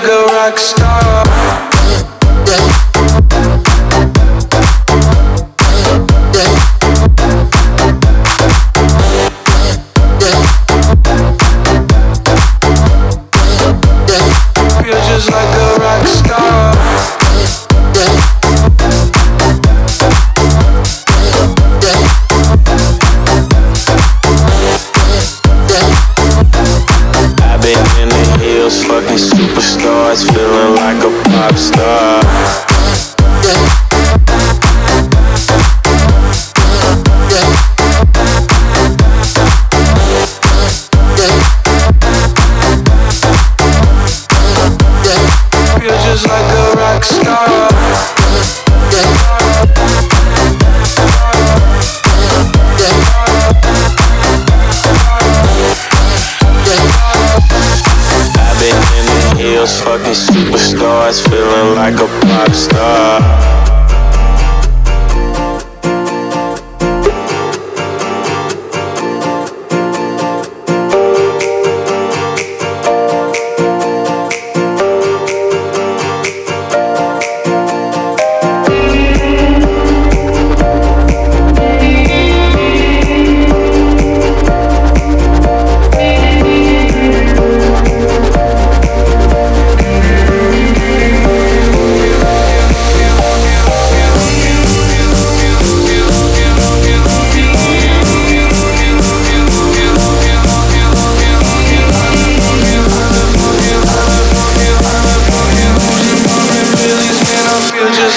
like a rock star. Star. Feel fucking superstars, feeling like a pop star.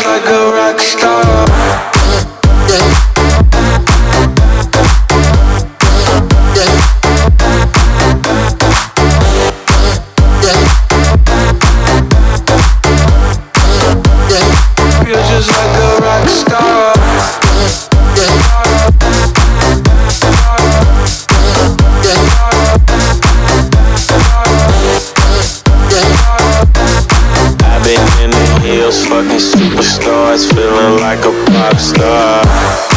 Like a rock star. Fucking superstars, feeling like a pop star.